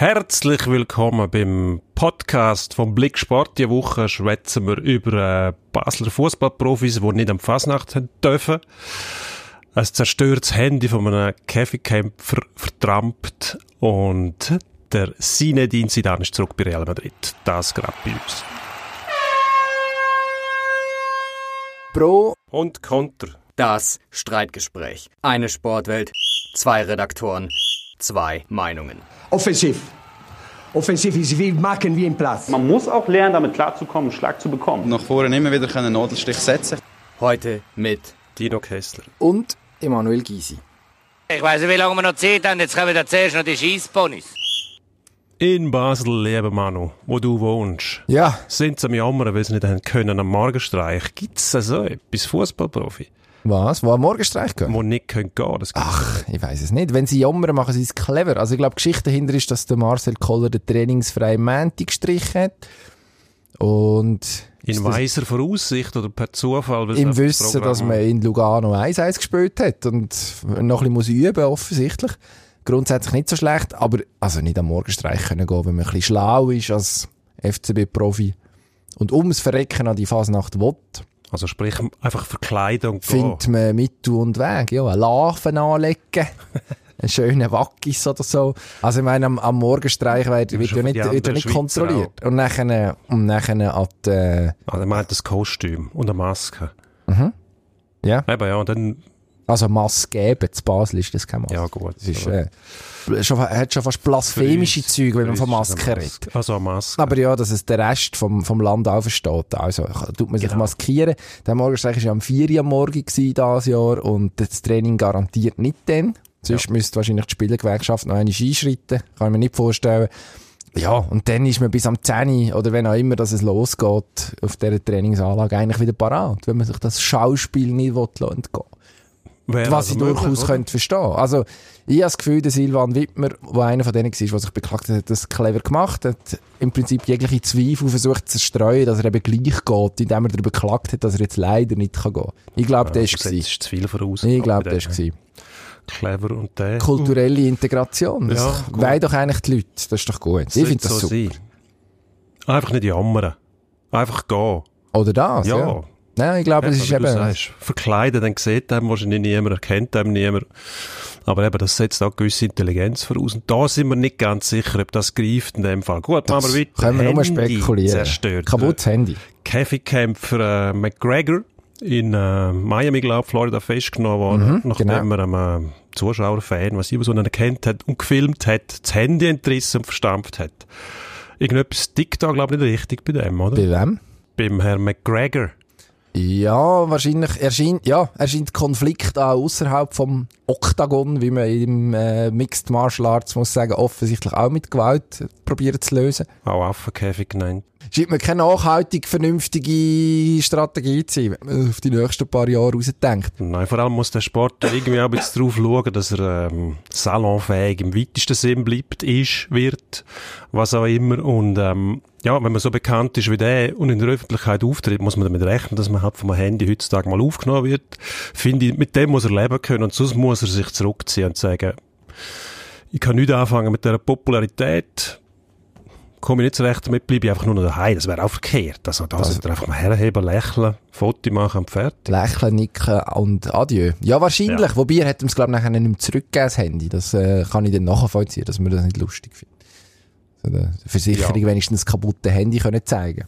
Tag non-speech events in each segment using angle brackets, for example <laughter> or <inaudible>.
Herzlich willkommen beim Podcast vom Blick Sport. Die Woche schwätzen wir über äh, Basler Fußballprofis, die nicht am Fasnacht dürfen. Ein zerstörtes Handy von einem Käfigkämpfer vertrampt und der Sinedin Zidane ist zurück bei Real Madrid. Das gerade bei uns. Pro Und Konter. das Streitgespräch. Eine Sportwelt, zwei Redaktoren, zwei Meinungen. Offensiv. Offensiv ist viel machen wie im Platz. Man muss auch lernen, damit klarzukommen, einen Schlag zu bekommen. nach vorne immer wieder einen Nadelstich setzen Heute mit Dino Kessler. und Emanuel Gysi. Ich weiß nicht, wie lange wir noch Zeit haben. Jetzt kommen da zuerst noch die Scheissponys. In Basel, lieber Manu, wo du wohnst, Ja, sind sie am Jammern, weil sie nicht haben können am Morgenstreich. Gibt's so etwas, Fußballprofi, was? Wo am Morgenstreich gehen? die nicht können gehen das Ach, ich weiß es nicht. Wenn sie jammern, machen sie es clever. Also ich glaube, die Geschichte dahinter ist, dass der Marcel Koller den trainingsfreien Montag gestrichen hat. Und In weiser Voraussicht oder per Zufall? weil im Wissen, dass man in Lugano 1-1 gespielt hat und noch ein bisschen muss üben, offensichtlich. Grundsätzlich nicht so schlecht, aber also nicht am Morgenstreich können gehen, wenn man ein bisschen schlau ist als FCB-Profi und ums Verrecken an die Fasnacht will, Also sprich, einfach verkleiden und gehen. findet man Mittel und Weg. Ja, eine Larven anlegen. <laughs> einen schönen Wackis oder so. Also ich meine, am, am Morgenstreich wird, wird ja nicht, wird nicht Schweizer kontrolliert. Und nachher, und nachher an die, Also er meint das Kostüm und eine Maske. ja, Eben, ja, und dann, also Maske geben, zu Basel ist das keine Maske. ja gut. Das ist, äh, schon, hat schon fast blasphemische Züge, wenn man von es Maske redet. Also Maske. Aber ja, dass es der Rest vom, vom Land auch versteht. Also, tut man sich Genau. maskieren. Der Morgenstreich war ja am 4 Uhr am Morgen dieses Jahr und das Training garantiert nicht dann. Sonst müsste wahrscheinlich die Spielergewerkschaft noch eine einschreiten. Kann ich mir nicht vorstellen. Ja, und dann ist man bis am 10 Uhr, oder wenn auch immer, dass es losgeht, auf dieser Trainingsanlage eigentlich wieder parat, wenn man sich das Schauspiel nicht will entgehen Wäre was also ich möglich, durchaus oder? könnte verstehen. Also, ich habe das Gefühl, der Silvan Wittmer, der einer von denen war, der sich beklagt hat, hat das clever gemacht, hat im Prinzip jegliche Zweifel versucht zu streuen, dass er eben gleich geht, indem er darüber beklagt hat, dass er jetzt leider nicht gehen kann. Ich glaube, Ja, das war es. ist zu viel voraus. Ich glaube, dem. war Clever und der. Kulturelle Integration. Das Ja, wollen doch eigentlich die Leute. Das ist doch gut. Ich finde das so super. sein. Einfach nicht jammern. Einfach gehen. Oder das, ja. Ja. Nein, ich glaube, Ja, es ist eben... sagst, verkleiden, dann sieht einem wahrscheinlich niemand, erkennt einem niemand. Aber eben, das setzt auch gewisse Intelligenz voraus. Und da sind wir nicht ganz sicher, ob das greift in dem Fall. Gut, machen wir weiter. können wir nur Handy spekulieren. Zerstört. Kaputtes Handy. Käfigkämpfer äh, McGregor in äh, Miami, glaube Florida, festgenommen worden, Mhm, nachdem er einem äh, Zuschauer, Fan, was immer so einen kennt hat und gefilmt hat, das Handy entrissen und verstampft hat. Irgendetwas tickt da, glaube ich, nicht richtig bei dem, oder? Bei wem? Beim Herrn McGregor. Ja, wahrscheinlich erscheint, ja, erscheint Konflikt auch außerhalb vom Oktagon, wie man im äh, Mixed Martial Arts muss sagen, offensichtlich auch mit Gewalt probieren zu lösen. Auch Affenkäfig genannt. Scheint mir keine nachhaltig vernünftige Strategie zu sein, wenn man auf die nächsten paar Jahre rausdenkt. Nein, vor allem muss der Sport irgendwie auch ein bisschen darauf schauen, dass er ähm, salonfähig im weitesten Sinn bleibt, ist, wird, was auch immer. Und ähm, ja, wenn man so bekannt ist wie der und in der Öffentlichkeit auftritt, muss man damit rechnen, dass man halt vom Handy heutzutage mal aufgenommen wird. Finde ich, mit dem muss er leben können und sonst muss er sich zurückziehen und sagen, ich kann nicht anfangen mit dieser Popularität, komme ich nicht zurecht damit, bleibe ich einfach nur noch daheim. Das wäre auch verkehrt. Also da sollte er einfach mal herheben, lächeln, Foto machen und fertig. Lächeln, nicken und adieu. Ja, wahrscheinlich. Ja. Wobei er hat es, glaube ich, nachher nicht mehr zurückgegeben, das Handy. Das äh, kann ich dann nachvollziehen, dass man das nicht lustig findet. So Versicherung Ja. wenigstens das kaputte Handy können zeigen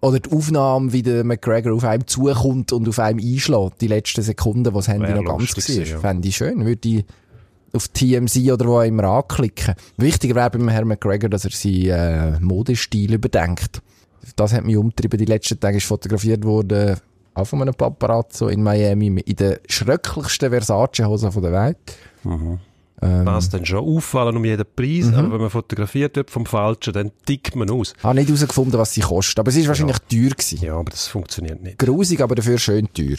Oder die Aufnahme, wie der McGregor auf einem zukommt und auf einem einschlägt, die letzten Sekunden, wo das Handy noch ganz war. gewesen, ja. Fände ich schön. Würde ich auf TMZ oder wo immer anklicken. Wichtiger wäre beim Herrn McGregor, dass er seinen äh, Modestil überdenkt. Das hat mich umtrieben. Die letzten Tage ist fotografiert worden, auch von einem Paparazzo in Miami, in der schrecklichsten Versace-Hose der Welt. Ähm, Das dann schon auffallen um jeden Preis, Mhm. aber wenn man fotografiert wird vom Falschen, dann tickt man aus. habe nicht herausgefunden, was sie kostet, aber es ist wahrscheinlich teuer gewesen. Ja, aber das funktioniert nicht. Grusig, aber dafür schön teuer.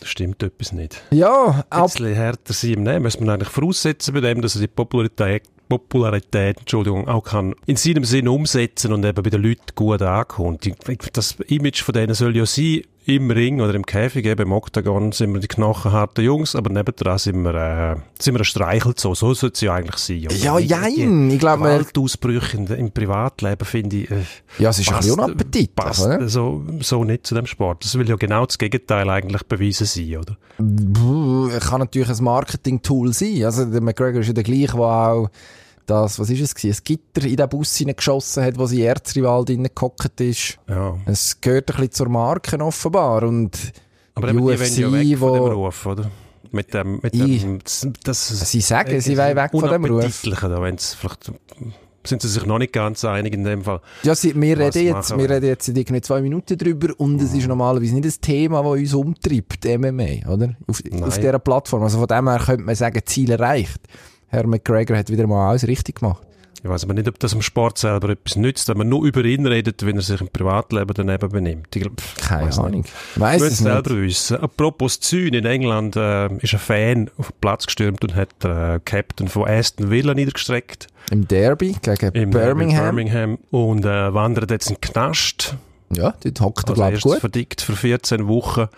Da stimmt etwas nicht. Ja, Ein ab, bisschen härter sein im Nehmen, muss man eigentlich voraussetzen bei dem, dass er die Popularität, Popularität Entschuldigung, auch kann in seinem Sinn umsetzen und eben bei den Leuten gut ankommt. Ich- Das Image von denen soll ja sein, im Ring oder im Käfig, eben im Oktagon, sind wir die knochenharten Jungs, aber nebendran sind wir, äh, sind wir ein Streichelt so. So sollte es ja eigentlich sein. oder? Ja, jein. Ich glaube, Gewaltausbrüche in, im Privatleben finde ich, äh, Ja, es ist ein bisschen unappetitlich, passt oder? so, so nicht zu dem Sport. Das will ja genau das Gegenteil eigentlich beweisen sein, oder? Puh, kann natürlich ein Marketing-Tool sein. Also der McGregor ist ja der gleiche, der auch das, was ist es gewesen, ein Gitter in den Bus hineingeschossen hat, wo sein Erzrival drinnen gehockt ist. Ja. Es gehört ein bisschen zur Marke offenbar und Aber die UFC, ja weg von dem wo- Ruf, oder? Mit dem, mit Ich- dem, das, das, Sie sagen, sie wollen weg von dem Ruf. Da wenn's vielleicht, sind sie sich noch nicht ganz einig in dem Fall. Ja, sie, wir, reden jetzt, machen wir reden jetzt in irgendwie zwei Minuten drüber und es ist normalerweise nicht ein Thema, das uns umtreibt, MMA, oder? Auf, Nein. auf dieser Plattform. Also von dem her könnte man sagen, Ziel erreicht. Herr McGregor hat wieder mal alles richtig gemacht. Ich weiß aber nicht, ob das am Sport selber etwas nützt, wenn man nur über ihn redet, wenn er sich im Privatleben daneben benimmt. Ich glaub, Keine weiss. Ahnung. Weiss Ich es will nicht. selber wissen. Apropos Zün, in England äh, ist ein Fan auf den Platz gestürmt und hat den äh, Captain von Aston Villa niedergestreckt. Im Derby gegen Im Birmingham. Birmingham. Und äh, wandert jetzt in den Knast. Ja, dort hockt er, Als glaube ich, erstes gut. verdickt für 14 Wochen.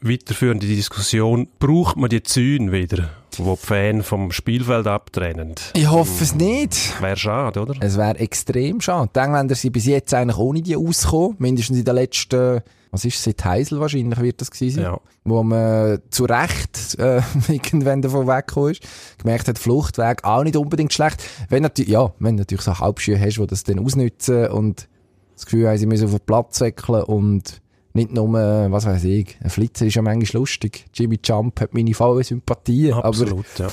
Weiterführende Diskussion. Braucht man die Zäune wieder, wo die Fans vom Spielfeld abtrennen? Ich hoffe es nicht. Wäre schade, oder? Es wäre extrem schade. Die Engländer sind bis jetzt eigentlich ohne die ausgekommen. Mindestens in den letzten, was ist es, seit Heisel wahrscheinlich wird das gewesen sein. Ja. Wo man zu Recht äh, <laughs> irgendwann davon weggekommen ist. Gemerkt hat, Fluchtweg auch nicht unbedingt schlecht. Wenn natürlich, ja, wenn du natürlich so Halbschuhe hast, die das dann ausnutzen und das Gefühl haben, sie müssen auf den Platz wechseln und nicht nur, äh, was weiß ich, ein Flitzer ist ja manchmal lustig. Jimmy Jump hat meine volle Sympathie. Aber Absolut, ja.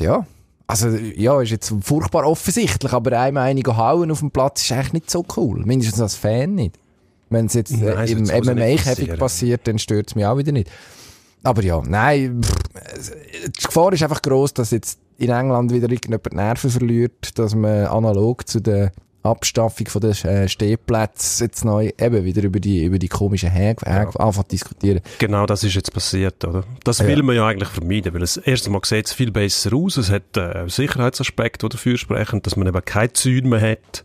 ja. Also, ja, ist jetzt furchtbar offensichtlich, aber einem einigen hauen auf dem Platz ist eigentlich nicht so cool. Mindestens als Fan nicht. Wenn es jetzt äh, Nein, im MMA-Käfig passiert, dann stört es mich auch wieder nicht. Aber ja, nein, pff, es- die Gefahr ist einfach groß, dass jetzt in England wieder irgendjemand die Nerven verliert, dass man analog zu der Abstaffung von den äh, Stehplätzen jetzt neu eben wieder über die, über die komischen Häge ja. anfangen diskutieren. Genau das ist jetzt passiert, oder? Das Ja. will man ja eigentlich vermeiden, weil es erstens mal sieht es viel besser aus. Es hat äh, Sicherheitsaspekte, die dafür sprechen, dass man eben keine Zäune mehr hat.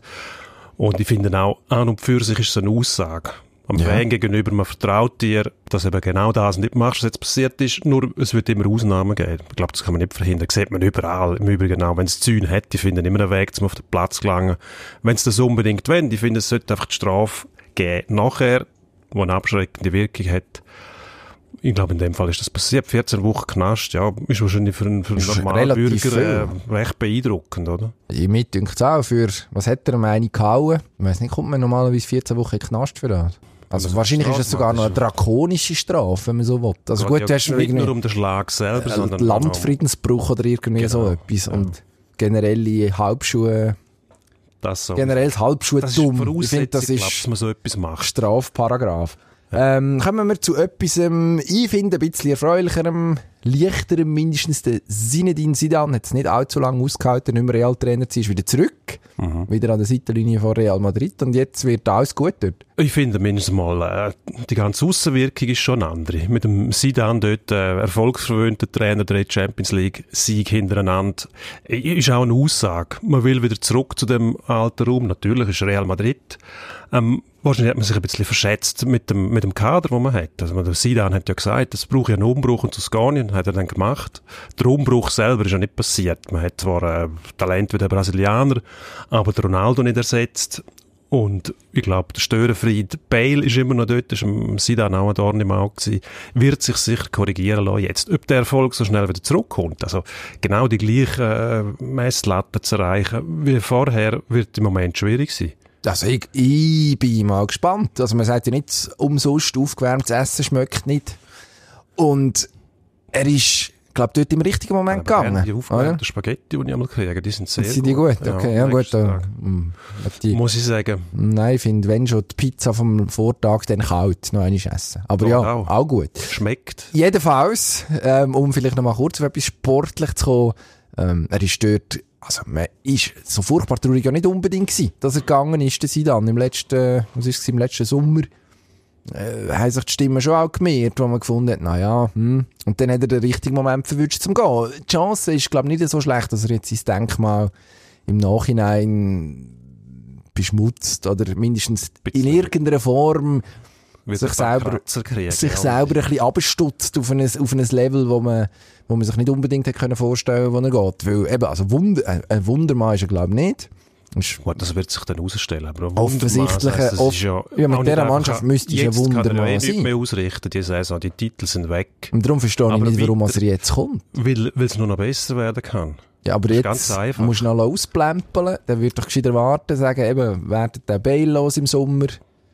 Und ich finde auch, an und für sich ist es eine Aussage. Am Ja. Fan gegenüber, man vertraut dir, dass eben genau das nicht machst, was jetzt passiert ist. Nur, es wird immer Ausnahmen geben. Ich glaube, das kann man nicht verhindern. Das sieht man überall. Im Übrigen auch, wenn es Zäune hat, die finden immer einen Weg, um auf den Platz zu gelangen. Wenn es das unbedingt wollen, ich finde, es sollte einfach die Strafe geben. Nachher, die eine abschreckende Wirkung hat. Ich glaube, in dem Fall ist das passiert. 14 Wochen Knast, ja, ist wahrscheinlich für einen, für einen normalen Bürger äh, recht beeindruckend, oder? Ich mit denkt auch für, was hat er am einen gehauen? Ich weiss nicht, kommt man normalerweise 14 Wochen Knast für das? Also wahrscheinlich ist es sogar noch eine ist drakonische Strafe, wenn man so will. Also gut, ja du hast nicht nur um den Schlag selber, sondern Landfriedensbruch oder irgendwie so Genau, etwas. ja. Und generelle Halbschuhe, das so. generelles Halbschuhe das ist dumm. Ich finde, das Voraussetzung, glaub, ist dass man so etwas macht. Strafparagraf. Ähm, kommen wir zu etwas, ähm, ich finde, ein bisschen erfreulicherem, leichterem, mindestens der Zinedine Zidane hat es nicht allzu lange ausgehalten, nicht mehr Realtrainer zu sein, ist wieder zurück, Mhm. wieder an der Seitenlinie von Real Madrid und jetzt wird alles gut dort. Ich finde mindestens mal, äh, die ganze Aussenwirkung ist schon eine andere. Mit dem Sidan dort, äh, erfolgsverwöhnter Trainer, der Champions League Sieg hintereinander, ist auch eine Aussage. Man will wieder zurück zu dem alten Raum. Natürlich ist Real Madrid. Ähm, wahrscheinlich hat man sich ein bisschen verschätzt mit dem, mit dem Kader, den man hat. Also, der Sidan hat ja gesagt, es braucht ja einen Umbruch und Toskanien hat er dann gemacht. Der Umbruch selber ist ja nicht passiert. Man hat zwar äh, Talent wie der Brasilianer, aber der Ronaldo nicht ersetzt. Und ich glaube, der Störenfried Bale ist immer noch dort, ist am Sidan auch ein Dorn im Auge wird sich sicher korrigieren lassen jetzt. Ob der Erfolg so schnell wieder zurückkommt, also genau die gleichen äh, Messlatten zu erreichen wie vorher, wird im Moment schwierig sein. Also ich, ich bin mal gespannt. Also man sagt ja nicht, umsonst aufgewärmtes Essen schmeckt nicht. Und er ist, glaube dort im richtigen Moment gegangen. Die aufgewärmten Spaghetti, die ich einmal kriege, die sind sehr Sind die gut? Okay, ja, gut. Da, Tag. mm, die, Muss ich sagen. nein, ich finde, wenn schon die Pizza vom Vortag, dann kalt noch einmal essen. Aber Ja, ja, auch. auch gut. Schmeckt. Jedenfalls, ähm, um vielleicht noch mal kurz auf etwas sportlich zu kommen, ähm, er ist dort, also man ist so furchtbar traurig ja nicht unbedingt gewesen, dass er gegangen ist, der Sidan, im letzten, was ist es, im letzten Sommer, äh, haben sich die Stimmen schon auch gemehrt, wo man gefunden hat, naja, hm. Und dann hat er den richtigen Moment verwünscht zum Gehen. Die Chance ist, glaube ich, nicht so schlecht, dass er jetzt sein Denkmal im Nachhinein beschmutzt oder mindestens in irgendeiner Form sich selber, kriegen, sich ja. selber ein bisschen abstutzt auf ein, auf ein Level, wo man, wo man sich nicht unbedingt hätte können vorstellen, wo er geht. Weil eben, also Wunder, ein- ein Wundermann ist er glaube ich nicht. Gut, das wird sich dann herausstellen. Aber Offensichtlich, Wundermaß, das off- ja, ja, mit dieser nicht Mannschaft müsste es er ja nichts sein. mehr ausrichten, die Saison. Die Titel sind weg. und darum verstehe ich Aber nicht, warum er jetzt kommt. Weil, es nur noch besser werden kann. Ja, aber jetzt musst du noch ausplempeln, dann wird doch gescheiter warten, sagen, eben, werdet der Bale los im Sommer.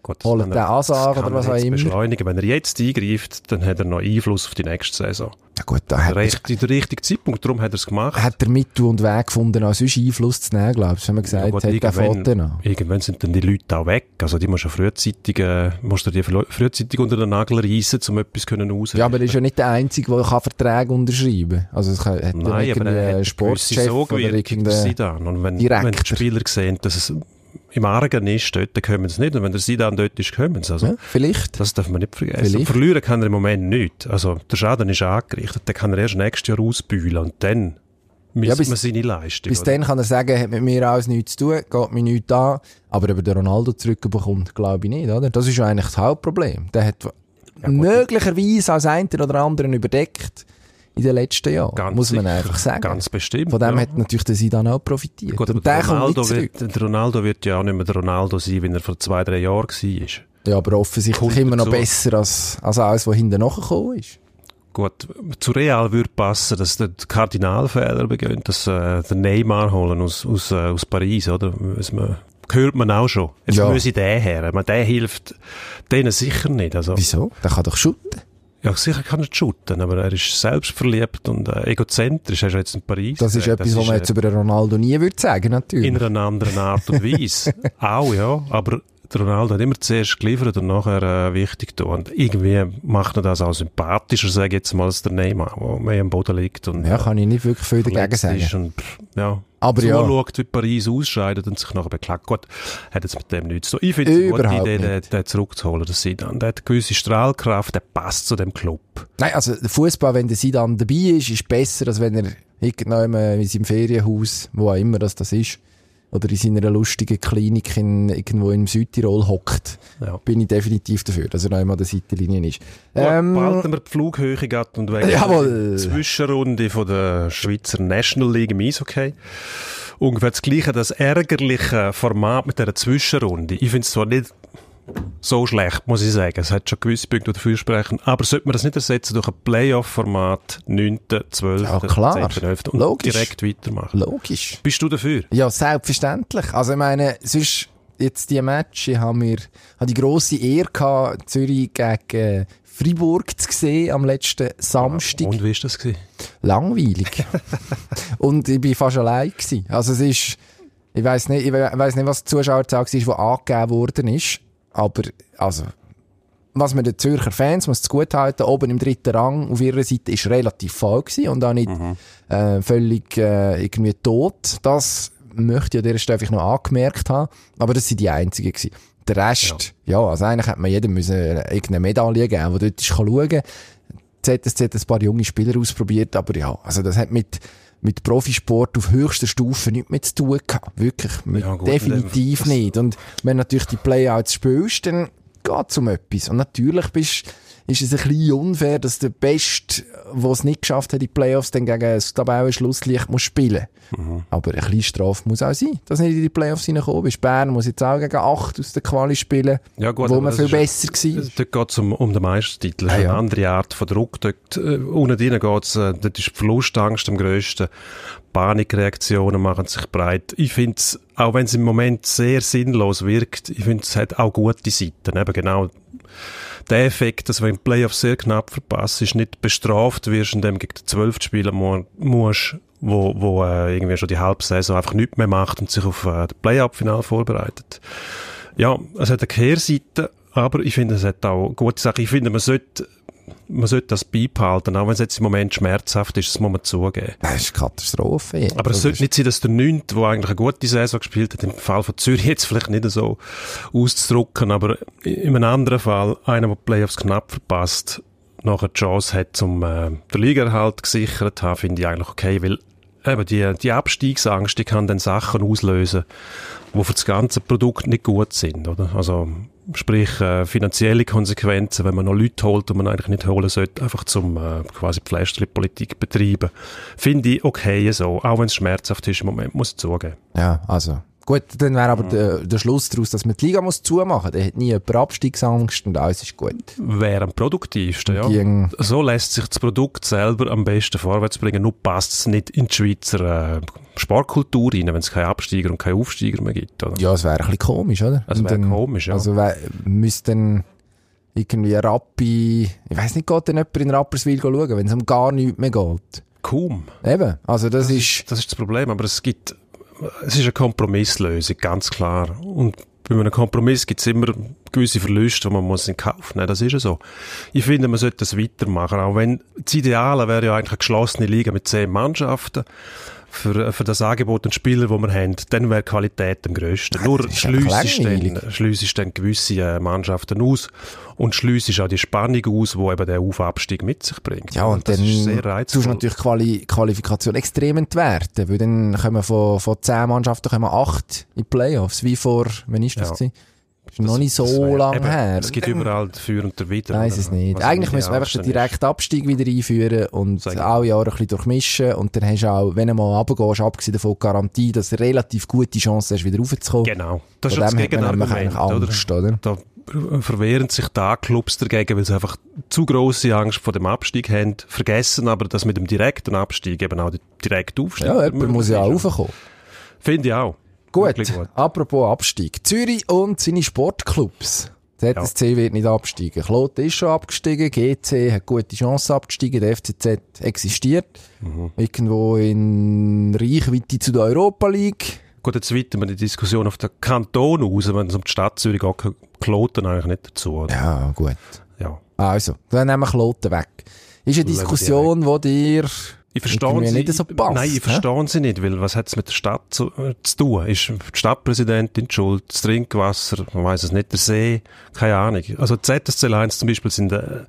Gut, wenn den Asar oder was auch immer. beschleunigen. Wenn er jetzt eingreift, dann hat er noch Einfluss auf die nächste Saison. Ja gut, da hat er, richtige, der richtige Zeitpunkt, darum hat er es gemacht. hat er Mittel und Weg gefunden, auch sonst Einfluss zu nehmen, glaube ich, wenn man gesagt Ja, gut, hat, dann an. irgendwann sind dann die Leute auch weg. Also die musst du frühzeitig, äh, musst du die frü- frühzeitig unter den Nagel reissen, um etwas können ausrichten. Ja, aber er ist ja nicht der Einzige, der kann Verträge unterschreiben kann. Also es kann- hat Nein, aber er hat Sportchef gewisse oder irgendeinen... Sidan. Und wenn, Direktor. wenn die Spieler sehen, dass es im Argen ist, dort, kommen sie nicht. Und wenn der Sidan dort ist, kommen sie. Also, Ja, vielleicht. Das darf man nicht vergessen. Vielleicht. Verlieren kann er im Moment nicht. Also, der Schaden ist angerichtet. Den kann er erst nächstes Jahr ausbühlen. Und dann misst bis- man seine Leistung. Bis oder? dann kann er sagen, hat mit mir alles nichts zu tun, geht mir nichts an. Aber ob er den Ronaldo zurückbekommt, glaube ich nicht, oder? Das ist ja eigentlich das Hauptproblem. Der hat möglicherweise als einen oder anderen überdeckt in den letzten Jahren. Ganz muss man sicher. einfach sagen. Ganz bestimmt. Von dem ja. hat natürlich der Sidan auch profitiert. Gut, Und der der kommt Ronaldo, nicht wird, der Ronaldo wird ja auch nicht mehr der Ronaldo sein, wie er vor zwei, drei Jahren war. Ja, aber offensichtlich Kommt immer noch dazu. besser als, als alles, was hinten nachgekommen ist. Gut, zu Real würde passen, dass der Kardinalfehler beginnt, dass äh, der Neymar holen aus, aus, äh, aus Paris, oder? Muss man, hört man auch schon. Jetzt Ja. müsse der her. Man, der hilft denen sicher nicht. Also, Wieso? Der kann doch shooten. Ja, sicher kann er shooten, aber er ist selbstverliebt und äh, egozentrisch. Er ist jetzt in Paris. Das ist Äh, etwas, was man jetzt über Ronaldo nie würde sagen, natürlich. in einer anderen Art und Weise. <laughs> auch, ja. Aber der Ronaldo hat immer zuerst geliefert und nachher äh, wichtig getan. Und irgendwie macht er das auch sympathischer, sage ich jetzt mal, als der Neymar, der mehr am Boden liegt und ja, kann ich nicht wirklich viel dagegen sagen. und, ja. Aber ja. zuschaut, wie Paris ausscheidet und sich nachher beklagt. Gut, hat jetzt mit dem nichts zu tun. Ich finde es eine gute Idee, den, den zurückzuholen, das Sidan. Der hat eine gewisse Strahlkraft, der passt zu dem Club. Nein, also der Fußball, wenn der Sidan dabei ist, ist besser, als wenn er irgendwann in seinem Ferienhaus, wo auch immer das, das ist, oder in seiner lustigen Klinik in, irgendwo im Südtirol hockt. Ja. Bin ich definitiv dafür, dass er noch einmal an der Seitenlinie ist. Ähm, behalten wir die Flughöhe gehabt und wegen Jawohl. der Zwischenrunde von der Schweizer National League im Eishockey. Ungefähr das gleiche, das ärgerliche Format mit dieser Zwischenrunde. Ich finde es zwar nicht so schlecht, muss ich sagen. Es hat schon gewisse Punkte, die dafür sprechen. Aber sollte man das nicht ersetzen durch ein Playoff-Format 9., 12., Ja, klar. 10., 11. und Logisch. direkt weitermachen? logisch. Bist du dafür? Ja, selbstverständlich. Also ich meine, sonst jetzt die Match, ich habe mir habe die grosse Ehre gehabt, Zürich gegen äh, Freiburg zu sehen am letzten Samstag. Und wie war das? Gewesen? langweilig. <laughs> und ich bin fast allein gewesen. Also es ist, ich weiß nicht, ich we- weiss nicht, was die Zuschauerzahl war, die angegeben worden ist. Aber, also, was man den Zürcher Fans muss gut halten, oben im dritten Rang auf ihrer Seite ist relativ voll gewesen und auch nicht äh, völlig äh, irgendwie tot. Das möchte ich an dieser Stelle vielleicht noch angemerkt haben. Aber das sind die einzigen gewesen. Der Rest, ja, also eigentlich hätte man jedem müssen irgendeine Medaille geben, der dort ist kann schauen kann. ZSZ hat ein paar junge Spieler ausprobiert, aber ja, also das hat mit, mit Profisport auf höchster Stufe nichts mehr zu tun gehabt. Wirklich, Ja, gut, definitiv nicht. Und wenn natürlich die Playouts spielst, dann geht es um etwas. Und natürlich bist, ist es ein bisschen unfair, dass der Beste, der es nicht geschafft hat, in die Playoffs, dann gegen das Tabellenschlusslicht muss spielen. Mhm. Aber ein bisschen Strafe muss auch sein, dass nicht in die Playoffs hineingekommen bist. Bern muss jetzt auch gegen 8 aus der Quali spielen, Ja, gut, wo man viel besser war. Dort geht es um, um den Meistertitel. Ah, ist ja. eine andere Art von Druck. Dort, äh, unten drin geht's, äh, dort ist die Verlustangst am grössten. Panikreaktionen machen sich breit. Ich finde es, auch wenn es im Moment sehr sinnlos wirkt, ich finde es hat auch gute Seiten. Eben genau der Effekt, dass wenn du Playoffs sehr knapp verpasst, ist nicht bestraft wirst, indem du gegen den 12. spielen mu musst, wo, wo äh, irgendwie schon die Halbsaison einfach nichts mehr macht und sich auf äh, das Playoff-Final vorbereitet. Ja, es hat eine Kehrseite, aber ich finde, es hat auch gute Sachen. Ich finde, man sollte, man sollte das beibehalten, auch wenn es jetzt im Moment schmerzhaft ist, das muss man zugeben. Das ist Katastrophe. ja. Aber es Das sollte ist- nicht sein, dass der Neunte, der eigentlich eine gute Saison gespielt hat, im Fall von Zürich jetzt vielleicht nicht so auszudrücken, aber in einem anderen Fall, einer, der die Playoffs knapp verpasst, nachher die Chance hat, zum äh, den Ligaerhalt gesichert zu haben, finde ich eigentlich okay, weil eben die, die Abstiegsangst, die kann dann Sachen auslösen, die für das ganze Produkt nicht gut sind, oder? Also, sprich, äh, finanzielle Konsequenzen, wenn man noch Leute holt, die man eigentlich nicht holen sollte, einfach zum äh, quasi Pflästerli-Politik betreiben. Finde ich okay so, auch wenn es schmerzhaft ist im Moment, muss ich zugeben. Ja, also. Gut, dann wäre aber der, der Schluss daraus, dass man die Liga muss zumachen. Dann hat nie jemand Abstiegsangst und alles ist gut. Wäre am produktivsten, ja. Gegen- So lässt sich das Produkt selber am besten vorwärts bringen, nur passt es nicht in die Schweizer äh, Sportkultur rein, wenn es keine Absteiger und keine Aufsteiger mehr gibt, oder? Ja, es wäre ein bisschen komisch, oder? Das Und wäre komisch, ja. Also müsste dann irgendwie Rappi, ich weiss nicht, geht dann jemand in Rapperswil schauen, wenn es um gar nichts mehr geht? Kaum. Eben, also das, ist... Das ist das Problem, aber es gibt, es ist eine Kompromisslösung, ganz klar. Und bei einem Kompromiss gibt es immer gewisse Verluste, die man muss in Kauf nehmen Das ist ja so. Ich finde, man sollte das weitermachen, auch wenn das Ideale wäre ja eigentlich eine geschlossene Liga mit zehn Mannschaften. Für, für das Angebot an Spieler, das wir haben, dann wäre Qualität am grössten. Nur schliessest langweilig. dann, schliessest dann gewisse äh, Mannschaften aus und schliessest auch die Spannung aus, die eben der Auf-Abstieg mit sich bringt. Ja, und das dann ist sehr tust du natürlich Quali Qualifikation extrem entwerten, weil dann kommen von, von zehn Mannschaften kommen acht in die Playoffs, wie vor, wann ist das Ja. gewesen? Ist noch nicht so Das wär- lang eben, her. Es gibt überall dafür und dawider. Oder? es nicht. Eigentlich müssen wir einfach den direkten Abstieg wieder einführen und alle Jahre ein bisschen durchmischen und dann hast du auch, wenn du mal runtergehst, abgesehen davon die Garantie, dass du relativ gute Chance hast, wieder raufzukommen. Genau. Das ist Von das Gegenargument, eigentlich oder? Angst, oder? Da verwehren sich da Clubs dagegen, weil sie einfach zu grosse Angst vor dem Abstieg haben, vergessen aber, dass mit dem direkten Abstieg eben auch der direkte Aufstieg Ja, jemand muss ja auch raufkommen. Finde ich auch. Gut. Gut. apropos Abstieg. Zürich und seine Sportclubs. ZSC wird nicht absteigen. Kloten ist schon abgestiegen, GC hat gute Chance abzusteigen, der FCZ existiert. Mhm. Irgendwo in Reichweite zu der Europa League. Gut, jetzt weiten wir die Diskussion auf den Kanton aus, wenn es um die Stadt Zürich geht, Kloten eigentlich nicht dazu. Oder? Ja, gut. Ja. Also, dann nehmen wir Kloten weg. Ist eine Diskussion, die dir Ich verstehe sie nicht so passt. Nein, ich verstehe sie nicht, weil was hat es mit der Stadt zu, äh, zu tun? Ist die Stadtpräsidentin schuld, das Trinkwasser, man weiß es nicht, der See, keine Ahnung. Also die ZSC Lions zum Beispiel sind äh,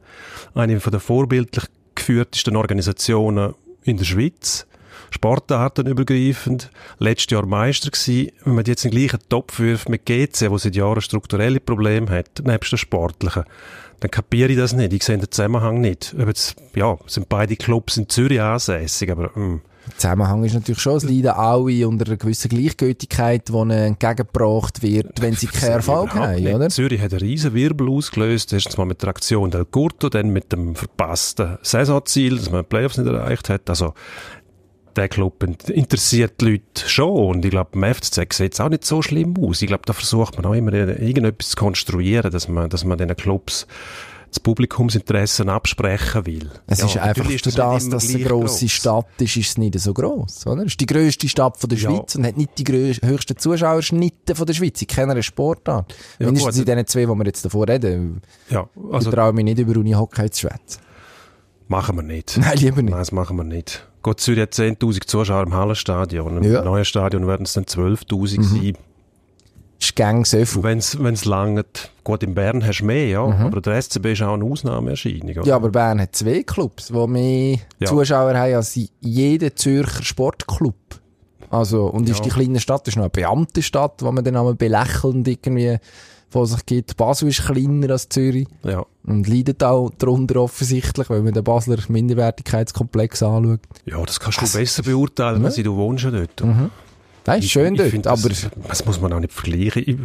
eine von der vorbildlich geführtesten Organisationen in der Schweiz. Sportartenübergreifend, letztes Jahr Meister gewesen. Wenn man jetzt in den gleichen Topf wirft mit GC, wo seit Jahren strukturelle Probleme hat, nebst den sportlichen, dann kapiere ich das nicht. Ich sehe den Zusammenhang nicht. Ob jetzt, ja, sind beide Clubs in Zürich ansässig, aber hm, Der Zusammenhang ist natürlich schon, es leiden alle unter einer gewissen Gleichgültigkeit, die ihnen entgegengebracht wird, wenn sie keinen Erfolg haben, nicht. oder? Zürich hat einen riesen Wirbel ausgelöst. Erstens mal mit der Aktion Del Curto, dann mit dem verpassten Saisonziel, dass man die Playoffs nicht erreicht hat. Also, der Club in- interessiert die Leute schon. Und ich glaube, beim FCZ sieht es auch nicht so schlimm aus. Ich glaube, da versucht man auch immer irgendetwas zu konstruieren, dass man, dass man den Clubs das Publikumsinteresse absprechen will. Es Ja, ist einfach für ist das das, nicht dass es eine grosse gross. Stadt ist, ist es nicht so gross, oder? Es ist die grösste Stadt von der Ja. Schweiz und hat nicht die höchsten Zuschauerschnitte von der Schweiz. Ich kenne eine Sportart. Ja, Mindestens gut. in diesen zwei, wo wir jetzt davor reden. Ja, Also, also ich traue mich nicht über Uni-Hockey zu schwätzen. machen wir nicht. <laughs> Nein, lieber nicht. Nein, das machen wir nicht. Gott, Zürich hat 10.000 Zuschauer im Hallenstadion. Im Ja. Mhm. neuen Stadion werden es dann 12.000 sein. ist gang so viel. Wenn es langt, gut, in Bern hast du mehr, ja. Aber der SCB ist auch eine Ausnahmeerscheinung. oder? Mhm. Ja, aber Bern hat zwei Clubs, die mehr Ja. Zuschauer haben als jeder Zürcher Sportclub. Also, und ist Ja. die kleine Stadt, ist noch eine Beamtenstadt, wo man dann einmal belächelnd irgendwie von sich gibt. Basel ist kleiner als Zürich ja. und leidet auch darunter offensichtlich, wenn man den Basler Minderwertigkeitskomplex anschaut. ja, das kannst du besser beurteilen, als du wohnst ja dort. Nein, ist schön ich dort, find aber Das, das muss man auch nicht vergleichen. Ich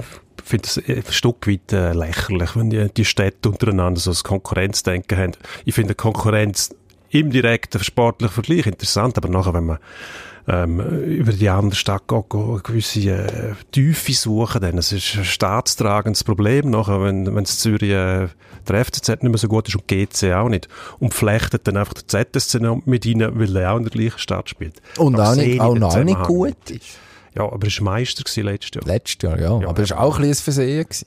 finde es ein Stück weit äh, lächerlich, wenn die, die Städte untereinander so das Konkurrenzdenken haben. Ich finde Konkurrenz im direkten sportlichen Vergleich interessant, aber nachher, wenn man ähm, über die andere Stadt geht, geht eine gewisse äh, Tiefe suchen, dann es ist ein staatstragendes Problem nachher, wenn wenn es Zürich äh, der FCZ nicht mehr so gut ist und GC auch nicht und flechtet dann einfach der ZSC mit rein, weil er auch in der gleichen Stadt spielt. und auch sehe nicht, ich auch noch nicht gut ist. Ja, aber er war Meister letztes Jahr. Letztes Jahr, ja. Ja, aber es eben. war auch ein bisschen ein Versehen. gewesen.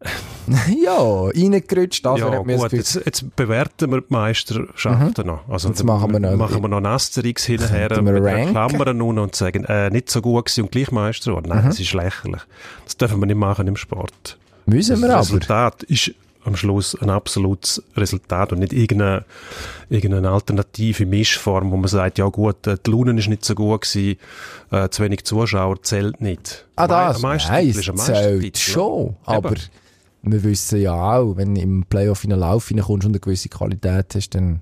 <laughs> ja, reingerutscht, also ja, hat mir das gut, jetzt, jetzt bewerten wir die Meisterschaften noch. Also, Jetzt machen wir noch- machen wir noch ein Asterix hinterher wir mit ranken? Klammern nun und sagen, äh, nicht so gut gewesen und gleich Meister geworden. Nein, das ist lächerlich. Das dürfen wir nicht machen im Sport. Müssen wir das aber. Resultat ist am Schluss ein absolutes Resultat und nicht irgendeine, irgendeine alternative Mischform, wo man sagt, ja gut, äh, die Laune ist nicht so gut gewesen, äh, zu wenig Zuschauer zählt nicht. Ah, das? Nein, es zählt schon. Aber wir wissen ja auch, wenn du im Playoff in einen Lauf hineinkommst und eine gewisse Qualität hast, dann,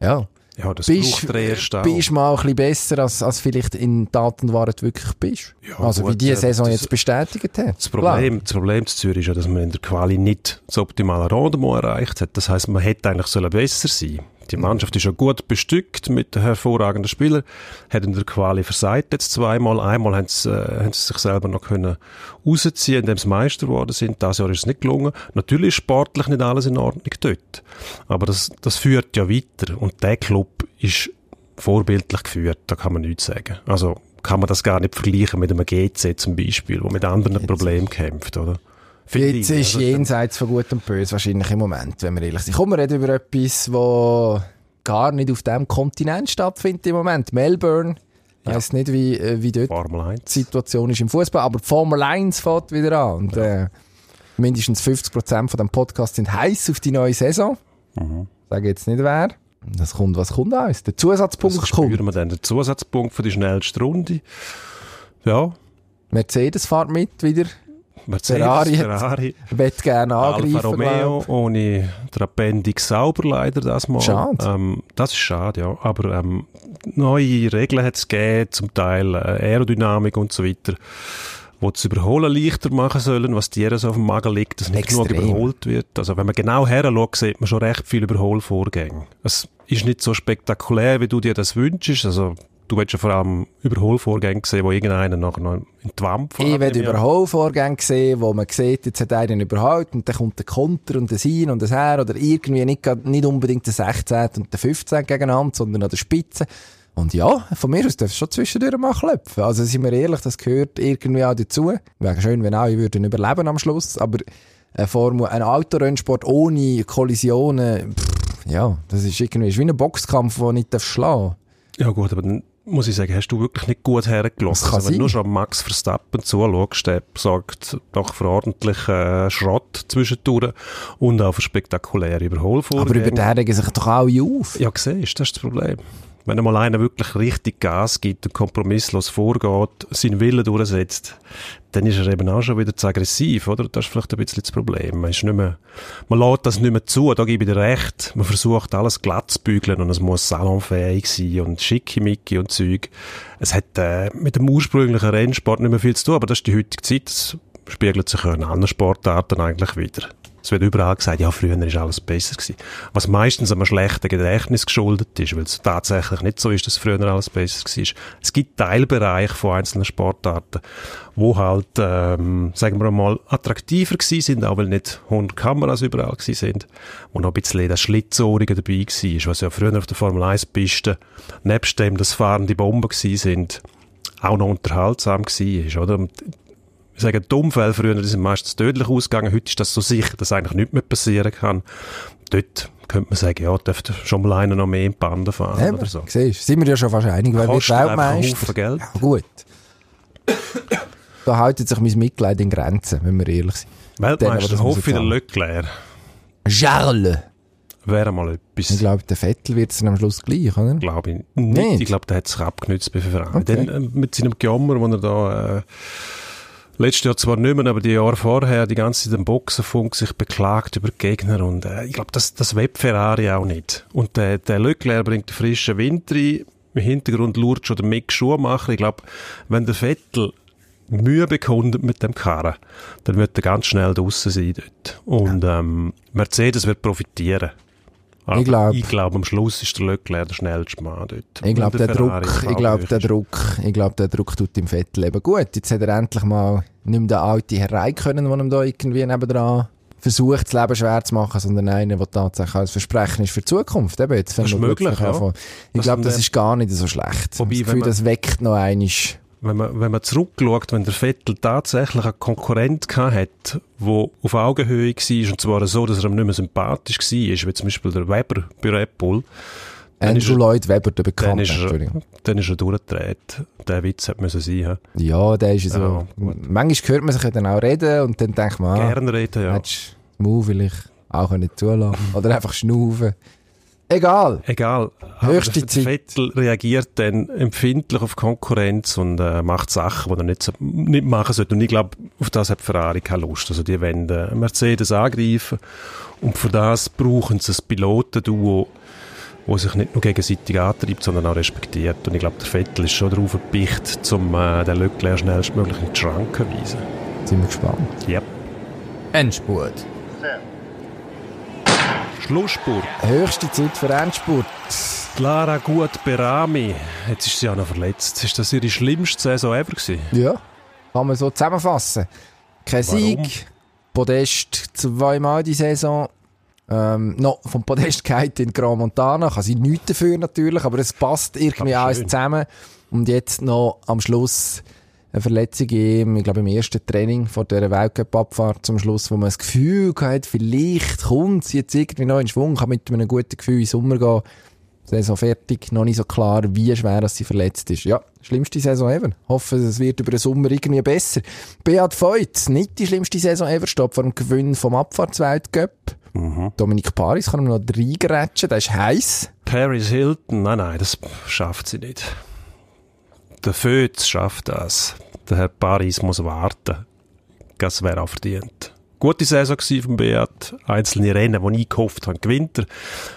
ja, Ja, das bist, braucht der erste auch. bist mal ein bisschen besser, als, als vielleicht in Tat und Wahrheit wirklich bist. Ja, also wie gut, die äh, Saison das- jetzt bestätigt hat. Das Problem, das Problem zu Zürich ist ja, dass man in der Quali nicht das optimale Rendement erreicht hat. Das heisst, man hätte eigentlich sollen besser sein Die Mannschaft ist ja gut bestückt mit hervorragenden Spielern, hat in der Quali versagt jetzt zweimal. Einmal haben sie, äh, haben sie sich selber noch können rausziehen, indem sie Meister geworden sind. Das Jahr ist es nicht gelungen. Natürlich ist sportlich nicht alles in Ordnung dort. Aber das, das führt ja weiter. Und der Club ist vorbildlich geführt, da kann man nichts sagen. Also kann man das gar nicht vergleichen mit einem GC zum Beispiel, wo mit anderen Problemen kämpft, oder? Jetzt ich. ist Also, jenseits von Gut und Böse wahrscheinlich im Moment, wenn wir ehrlich sind. Kommen wir reden über etwas, wo gar nicht auf dem Kontinent stattfindet im Moment. Melbourne. Ich Ja. weiss nicht, wie, äh, wie dort Formel 1. die Situation ist im Fußball, aber die Formel 1 fährt wieder an. Und äh, mindestens 50% von dem Podcast sind heiß auf die neue Saison. Mhm. Sage jetzt nicht wer. Das kommt, was kommt aus? Der Zusatzpunkt Das kommt. wir dann. Der Zusatzpunkt für die schnellste Runde. Ja, Mercedes fährt mit wieder. Mercedes, Ferrari Ferrari, <laughs> Wird gerne angreifen. Alfa Romeo, glaub. ohne den Appendix sauber leider das mal. Schade. Ähm, das ist schade, ja. Aber ähm, neue Regeln hat es gegeben, zum Teil äh, Aerodynamik und so weiter, wo das Überholen leichter machen sollen, was dir so auf dem Magen liegt, dass nicht genug Extrem. überholt wird. Also wenn man genau her schaut, sieht man schon recht viele Überholvorgänge. Es ist nicht so spektakulär, wie du dir das wünschst. Also du willst ja vor allem Überholvorgänge sehen, wo irgendeiner nachher noch in die Wand fährt. Ich ich an. Überholvorgänge sehen, wo man sieht, jetzt hat einer überholt und dann kommt der Konter und das Hin und das Her oder irgendwie nicht, nicht unbedingt der 16. und der 15. gegeneinander, sondern an der Spitze. Und ja, von mir aus darf es schon zwischendurch mal klopfen. Also sind wir ehrlich, das gehört irgendwie auch dazu. Wäre schön, wenn alle würden überleben am Schluss, aber eine Formel, ein Autorennsport ohne Kollisionen, pff, ja, das ist irgendwie ist wie ein Boxkampf, den nicht schlagen Ja gut, aber dann muss ich sagen, hast du wirklich nicht gut hergelassen. Also, wenn du schon Max Verstappen zuschaust, der sorgt doch für ordentlich äh, Schrott zwischendurch und auch für spektakuläre Überholvorgänge. Aber über den regen sich doch alle auf. Ja, siehst das ist das Problem. Wenn einmal einer wirklich richtig Gas gibt und kompromisslos vorgeht, seinen Willen durchsetzt, dann ist er eben auch schon wieder zu aggressiv, oder? Das ist vielleicht ein bisschen das Problem. Man, ist nicht mehr, man lässt das nicht mehr zu, da gebe ich dir recht. Man versucht alles glatt zu bügeln und es muss salonfähig sein und schickimicki und Zeug. Es hat äh, mit dem ursprünglichen Rennsport nicht mehr viel zu tun, aber das ist die heutige Zeit. Spiegelt sich ja in anderen Sportarten eigentlich wieder. Es wird überall gesagt, ja, früher ist alles besser gewesen. Was meistens einem schlechten Gedächtnis geschuldet ist, weil es tatsächlich nicht so ist, dass früher alles besser war. Es gibt Teilbereiche von einzelnen Sportarten, wo halt, ähm, sagen wir mal, attraktiver gewesen sind, auch weil nicht 100 Kameras überall gewesen sind, wo noch ein bisschen das Schlitzohrige dabei war, was ja früher auf der Formel 1 Piste, nebst dem, dass fahrende Bomben gewesen sind, auch noch unterhaltsam war, oder? Und ich sage, die Unfälle früher, die sind meistens tödlich ausgegangen. Heute ist das so sicher, dass eigentlich nichts mehr passieren kann. Dort könnte man sagen, ja, dürfte schon mal einer noch mehr in die Bande fahren Eben, oder so. siehst, sind wir ja schon fast einig, einfach einen Weltmeister? Geld. Ja, gut. da haltet sich mein Mitleid in Grenzen, wenn wir ehrlich sind. Weltmeister hoffe ich, der Leclerc Charles! wäre mal Ich etwas. glaube, der Vettel wird es dann am Schluss gleich, oder? Glaube ich nicht. Nicht? Ich glaube, der hat sich abgenützt bei Ferrari. Okay. Dann, äh, mit seinem Gejammer, wo er da, äh, letztes Jahr zwar nicht mehr, aber die Jahre vorher die ganze Zeit im Boxenfunk sich beklagt über Gegner und äh, ich glaube, das, das will Ferrari auch nicht. Und der, der Leclerc bringt den frischen Wind rein. Im Hintergrund lurt schon der Mick Schumacher. Ich glaube, wenn der Vettel Mühe bekommt mit dem Karren, dann wird er ganz schnell draussen sein dort. Und ähm, Mercedes wird profitieren. Aber Ich glaub- ich glaube, am Schluss ist der Leclerc der schnellste Mann dort. Ich glaube, der Ferrari Druck, ich Augenhöhe der. Druck, ich glaube, der Druck tut im Vettel eben gut. Jetzt hat er endlich mal nicht mehr den alten Herr können, der ihm da irgendwie nebendran versucht, das Leben schwer zu machen, sondern einen, der tatsächlich als Versprechen ist für die Zukunft. Eben, jetzt Das ist möglich, ja. Ich glaube, das ist gar nicht so schlecht. Wobei, das Gefühl, das weckt noch einiges. Wenn man, wenn man zurückschaut, wenn der Vettel tatsächlich einen Konkurrent gehabt hat, der auf Augenhöhe war, und zwar so, dass er ihm nicht mehr sympathisch war, wie zum Beispiel der Weber bei Red Bull, Dann Andrew Lloyd Webber, der dann Bekannte. ist, er, dann ist er durchgedreht. Der Witz hat müssen sein. Ja. Ja, der ist so. Ja, manchmal hört man sich ja dann auch reden und dann denkt man, ah, Gerne reden, ja. hättest Mau vielleicht auch nicht zulassen. Oder einfach schnaufen. Egal. Egal. Höchste Aber Zeit. Vettel reagiert dann empfindlich auf Konkurrenz und äh, macht Sachen, die er nicht, so, nicht machen sollte. Und ich glaube, auf das hat Ferrari keine Lust. Also die wollen äh, Mercedes angreifen und für das brauchen sie ein Pilotenduo, wo sich nicht nur gegenseitig antreibt, sondern auch respektiert. Und ich glaube, der Vettel ist schon darauf gepicht, um äh, den Leclerc schnellstmöglich in die Schranken zu weisen. Sind wir gespannt. Ja. Endspurt. Schlussspurt. Höchste Zeit für Endspurt. Clara Gut Berami. Jetzt ist sie auch noch verletzt. Ist das ihre schlimmste Saison ever gewesen? Ja. Kann man so zusammenfassen. Kein Warum? Sieg. Podest zweimal die Saison. Ähm, noch vom Podest geht in Gran Montana. Kann sie nichts dafür natürlich, aber es passt irgendwie Aber alles zusammen. Und jetzt noch am Schluss eine Verletzung im, ich glaube, im ersten Training vor dieser Weltcup-Abfahrt zum Schluss, wo man das Gefühl hat, vielleicht kommt sie jetzt irgendwie noch in Schwung, kann mit einem guten Gefühl in den Sommer gehen. Saison fertig, noch nicht so klar, wie schwer dass sie verletzt ist. Ja, schlimmste Saison ever. Hoffe, es wird über den Sommer irgendwie besser. Beat Voigt, nicht die schlimmste Saison ever, steht vor dem Gewinn vom Abfahrtsweltcup. Dominik Paris kann ihm noch reingerätschen, der ist heiß. Paris Hilton, nein, nein, das schafft sie nicht. Der Fötz schafft das. Der Herr Paris muss warten. Das wäre auch verdient. Gute Saison vom Beat. Einzelne Rennen, die ich gehofft habe, gewinnt er.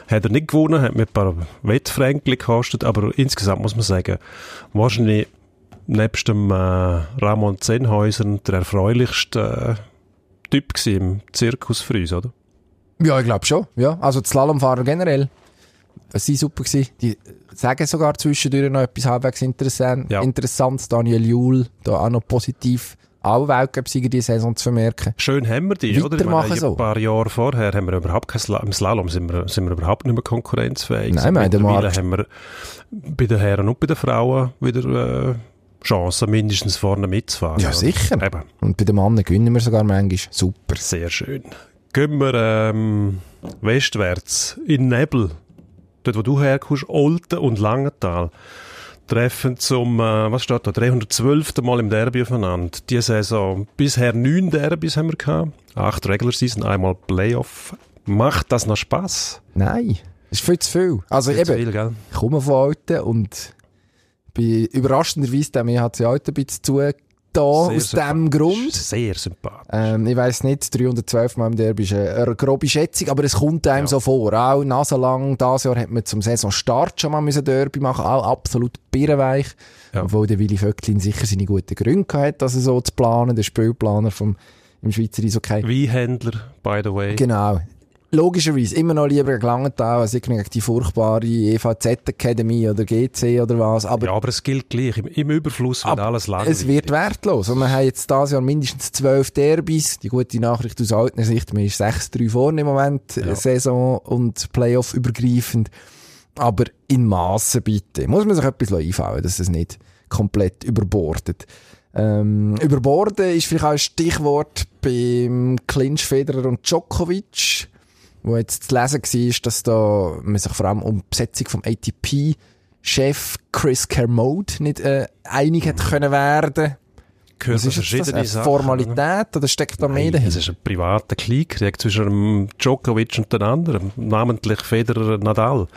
Hat er nicht gewonnen, hat mir ein paar Wettfränkli gekostet, aber insgesamt muss man sagen, wahrscheinlich nebst dem äh, Ramon Zenhäuser der erfreulichste äh, Typ im Zirkus für uns, oder? Ja, ich glaube schon. Ja, also Slalomfahrer generell. Es sind super gewesen. Die sagen sogar zwischendurch noch etwas halbwegs interessant. Ja. Interessantes. Daniel Juhl, da auch noch positiv alle Weltcup-Sieger diese Saison zu vermerken. Schön haben wir die, oder? Ich meine, so. Ein paar Jahre vorher haben wir überhaupt kein Sla im Slalom sind wir, sind wir überhaupt nicht mehr konkurrenzfähig. Nein, wir haben den Mittlerweile haben wir bei den Herren und bei den Frauen wieder äh, Chancen, mindestens vorne mitzufahren. Ja, sicher. Eben, Und bei den Mannen gewinnen wir sogar manchmal. Super. sehr schön. Gehen wir ähm, westwärts in Nebel, dort wo du herkommst, Olten und Langenthal. Treffen zum, äh, was steht da, 312. Mal im Derby aufeinander. Diese Saison bisher neun Derbys haben wir gehabt. Acht Regular Season, einmal Playoff. Macht das noch Spass? Nein, das ist viel zu viel. Also Viel eben, viel, ich komme von Alten und bin überraschenderweise, dem hat sie Alten ein bisschen Sehr aus dem. Grund. Sehr sympathisch. Ähm, ich weiss nicht, 312 Mal im Derby ist eine, grobe Schätzung, aber es kommt einem Ja. so vor. Auch naselang, dieses Jahr hat man zum Saisonstart schon mal müssen Derby machen, auch absolut birrenweich. Ja. Obwohl der Willi Vöcklin sicher seine guten Gründe gehabt hat, das so zu planen, der Spielplaner vom, im Schweizer Eishockey. Weihändler, by the way. Genau. Logischerweise immer noch lieber gegen Langenthal als gegen die furchtbare EVZ-Akademie oder GC oder was. Aber ja, aber es gilt gleich. Im, im Überfluss wird alles langweilig. es wird wertlos. Und wir haben jetzt dieses Jahr mindestens zwölf Derbys. Die gute Nachricht aus alter Sicht, man ist 6-3 vorne im Moment, Ja. Saison und Playoff übergreifend. Aber in Massen bitte. Muss man sich etwas einfallen, dass es nicht komplett überbordet. Ähm, überborden ist vielleicht auch ein Stichwort beim Clinch Federer und Djokovic, wo jetzt zu lesen war, dass da man sich vor allem um die Besetzung vom ATP Chef Chris Kermode nicht äh, einig hat können werden. Gehört Was ist jetzt das? Eine Sachen, Formalität oder steckt da mehr dahinter? es ist ein privater Krieg zwischen dem Djokovic und den anderen, namentlich Federer Nadal.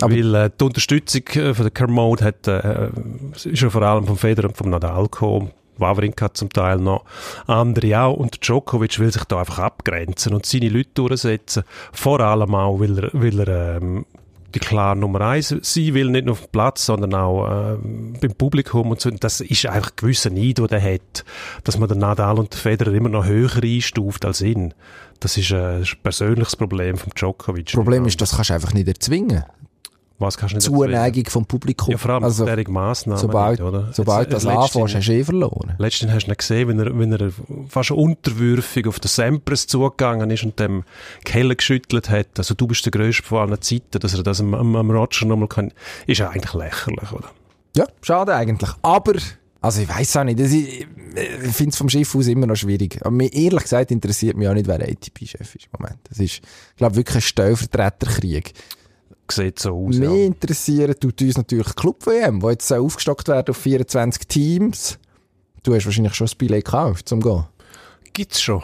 Aber- Weil äh, die Unterstützung äh, von der Kermode hat, äh, ist ja vor allem vom Federer und vom Nadal gekommen. Wawrinka zum Teil noch, andere auch. Und Djokovic will sich da einfach abgrenzen und seine Leute durchsetzen. Vor allem auch, weil er, weil er ähm, die klare Nummer eins sein will, nicht nur auf dem Platz, sondern auch ähm, beim Publikum und so. Das ist einfach ein gewisser Neid, den er hat, dass man den Nadal und den Federer immer noch höher einstuft als ihn. Das ist ein persönliches Problem von Djokovic. Das Problem ist, das kannst du einfach nicht erzwingen. Was kannst du nicht? Zuneigung vom Publikum. Ja, vor allem also, also, Massnahmen sobald, nicht, oder? sobald Jetzt, das anfängst, hast du eh verloren. Letztens hast du ihn gesehen, wenn er, wenn er fast unterwürfig auf den Sampras zugegangen ist und dem Keller geschüttelt hat. Also du bist der Größte von allen Zeiten, dass er das am, am, am Roger nochmal kann. Ist ja eigentlich lächerlich, oder? Ja, schade eigentlich. Aber, also ich weiß auch nicht, das ist, ich finde es vom Schiff aus immer noch schwierig. Aber mir, ehrlich gesagt interessiert mich auch nicht, wer ATP-Chef ist im Moment. Das ist, ich glaube, wirklich ein Stellvertreterkrieg. Sieht so aus, Mehr ja. interessieren tut uns natürlich die Club-WM, wo jetzt aufgestockt werden auf 24 Teams. Du hast wahrscheinlich schon das Billett gekauft, zum gehen. Gibt's schon.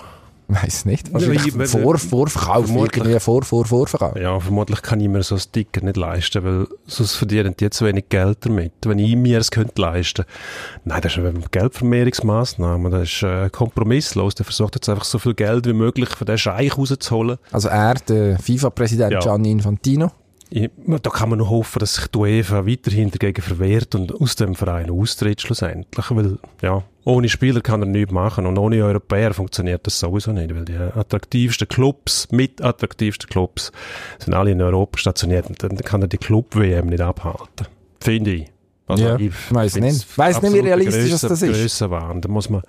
Weiss nicht. Wahrscheinlich Ja, vor, Vorverkauf. Irgendwie vor, vor, Vorverkauf. Ja, vermutlich kann ich mir so ein Sticker nicht leisten, weil sonst verdienen die zu wenig Geld damit. Wenn ich mir es könnte leisten. Nein, das ist eine Geldvermehrungsmaßnahme. Das ist äh, kompromisslos. Der versucht jetzt einfach so viel Geld wie möglich für den Scheich rauszuholen. Also er, der FIFA-Präsident Ja. Gianni Infantino. Ich, da kann man nur hoffen, dass sich die UEFA weiterhin dagegen verwehrt und aus dem Verein austritt schlussendlich. Weil, ja, ohne Spieler kann er nichts machen und ohne Europäer funktioniert das sowieso nicht, weil die attraktivsten Clubs, mit attraktivsten Clubs, sind alle in Europa stationiert und dann kann er die Club-WM nicht abhalten. Finde ich. Also Ja, ich find's nicht. Weiss nicht, wie realistisch das Grössen- ist. Grössenwahn. Da muss man,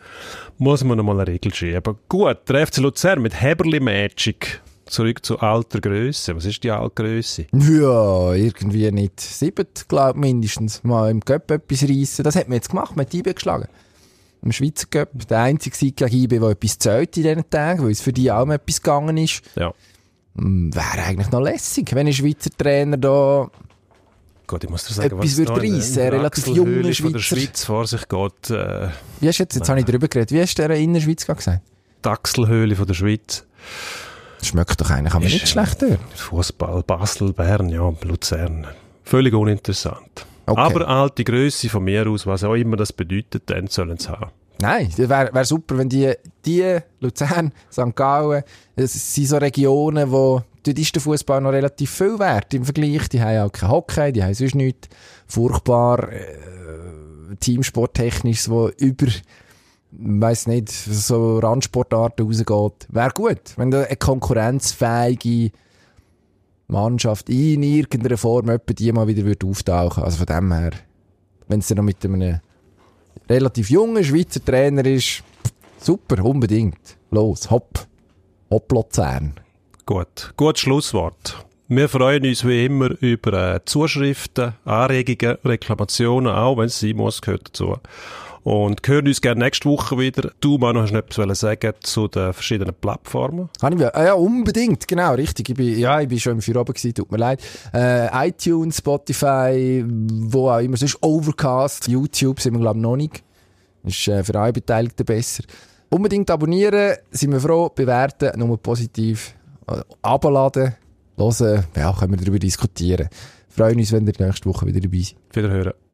muss man noch mal eine Regel schieben. Gut, der FC Luzern mit Heberli Magic. Zurück zu alter Größe. Was ist die alte Größe? Ja, irgendwie nicht. Sieben, glaube ich, mindestens. Mal im Cup etwas reissen. Das hat man jetzt gemacht, man hat IB geschlagen. Im Schweizer Cup. Der einzige Sieg gegen IB, der etwas zählt in diesen Tagen, weil es für die auch mal etwas gegangen ist. Ja. Hm, Wäre eigentlich noch lässig, wenn ein Schweizer Trainer da Gut, ich muss dir sagen, Etwas was wird reissen, in der relativ Achselhöhle junge von der Schweizer. Schweiz vor sich geht. Äh, Wie hast du jetzt, jetzt habe ich drüber geredet, wie hast du der Innerschweiz gesagt? die Achselhöhle von der Schweiz. Schmeckt doch eigentlich aber nicht schlecht dort. Fußball, Basel, Bern, ja, Luzern. Völlig uninteressant. Okay. Aber alte Größe von mir aus, was auch immer das bedeutet, dann sollen sie haben. Nein, das wäre wär super, wenn die, die, Luzern, St. Gallen, das sind so Regionen, wo, dort ist der Fußball noch relativ viel wert im Vergleich. Die haben auch kein Hockey, die haben sonst nichts. Furchtbar, äh, Teamsporttechnisch, wo über, weiß nicht, so Randsportarten rausgeht. Wäre gut, wenn da eine konkurrenzfähige Mannschaft in irgendeiner Form etwa die mal wieder würde auftauchen. Also von dem her, wenn es dann noch mit einem relativ junger Schweizer Trainer ist, super, unbedingt. Los, hopp. Hopp Luzern. Gut, gutes Schlusswort. Wir freuen uns wie immer über äh, Zuschriften, Anregungen, Reklamationen, auch wenn es sein muss, gehört dazu. Und hören uns gerne nächste Woche wieder. Du, Manu, hast noch etwas sagen zu den verschiedenen Plattformen? Kann ich, ah ja, unbedingt, genau, richtig. Ich bin, ja, ich bin schon im Führer oben gewesen, tut mir leid. Äh, iTunes, Spotify, wo auch immer, sonst Overcast, YouTube sind wir, glaube ich, noch nicht. Ist äh, für alle Beteiligten besser. Unbedingt abonnieren, sind wir froh, bewerten, nur positiv. Äh, abladen, hören, ja, können wir darüber diskutieren. Freuen uns, wenn ihr nächste Woche wieder dabei seid. Wiederhören.